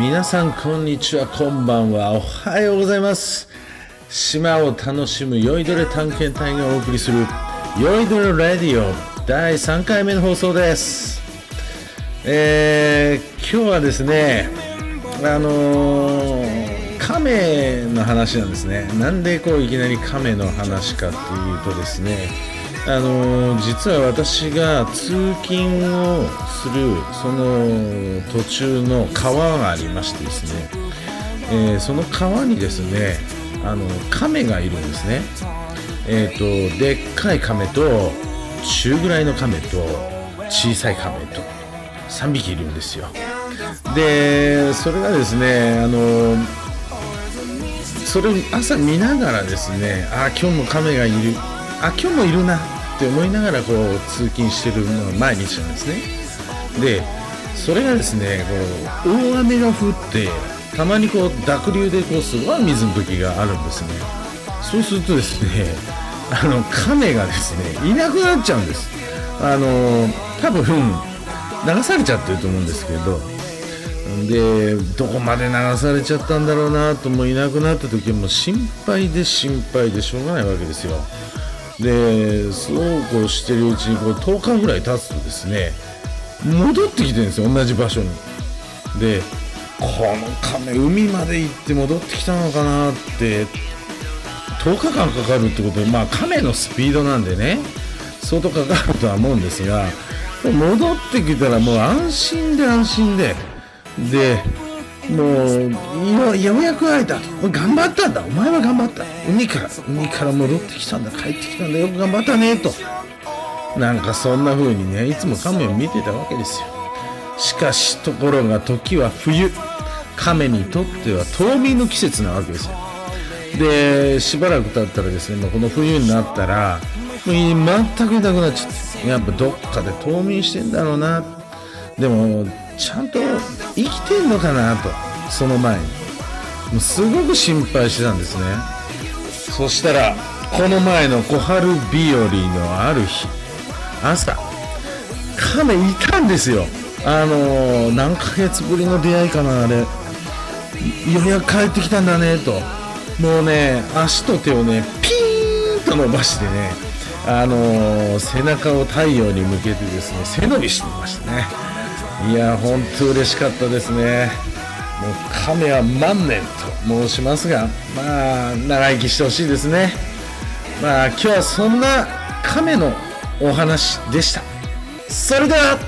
皆さんこんにちはこんばんはおはようございます島を楽しむ酔いどれ探検隊がお送りする酔いどれラディオ第3回目の放送ですえー、今日はですねあのー、亀の話なんですね。なんでこういきなり亀の話かというとですねあの実は私が通勤をするその途中の川がありましてですね、えー、その川にですねあの亀がいるんですね。え、ー、とでっかい亀と中ぐらいの亀と小さい亀と3匹いるんですよ。でそれがですねあのそれを朝見ながらですねあ今日も亀がいる。あ今日もいるな。って思いながらこう通勤してるのが毎日なんですね。でそれがですねこう大雨が降ってたまにこう濁流でこうすごい水の時があるんですね。そうするとですね あの亀がですねいなくなっちゃうんです。あの多分流されちゃってると思うんですけどでどこまで流されちゃったんだろうなともいなくなった時も心配で心配でしょうがないわけですよ。でそうこうしてるうちにこう10日ぐらい経つとですね戻ってきてるんですよ同じ場所に。でこの亀海まで行って戻ってきたのかなって10日間かかるってことでまあ亀のスピードなんでね相当かかるとは思うんですが戻ってきたらもう安心で安心ででもうようやく会えた。頑張ったんだ。お前は頑張った。海から海から戻ってきたんだ。帰ってきたんだ。よく頑張ったねと。なんかそんな風にねいつも亀を見てたわけですよ。しかしところが時は冬。亀にとっては冬眠の季節なわけですよ。でしばらく経ったらですねこの冬になったらもう全くいなくなっちゃって。やっぱどっかで冬眠してんだろうな。でもちゃんと生きてんのかなとその前に。もうすごく心配してたんですね。そしたらこの前の小春日和のある日朝亀いたんですよ。あのー、何ヶ月ぶりの出会いかなあれ。ようやく帰ってきたんだねと。もうね足と手をねピーンと伸ばしてねあのー、背中を太陽に向けてですね背伸びしてましたね。いや本当嬉しかったですね。もう亀は万年と申しますがまあ長生きしてほしいですね。まあ今日はそんな亀のお話でした。それでは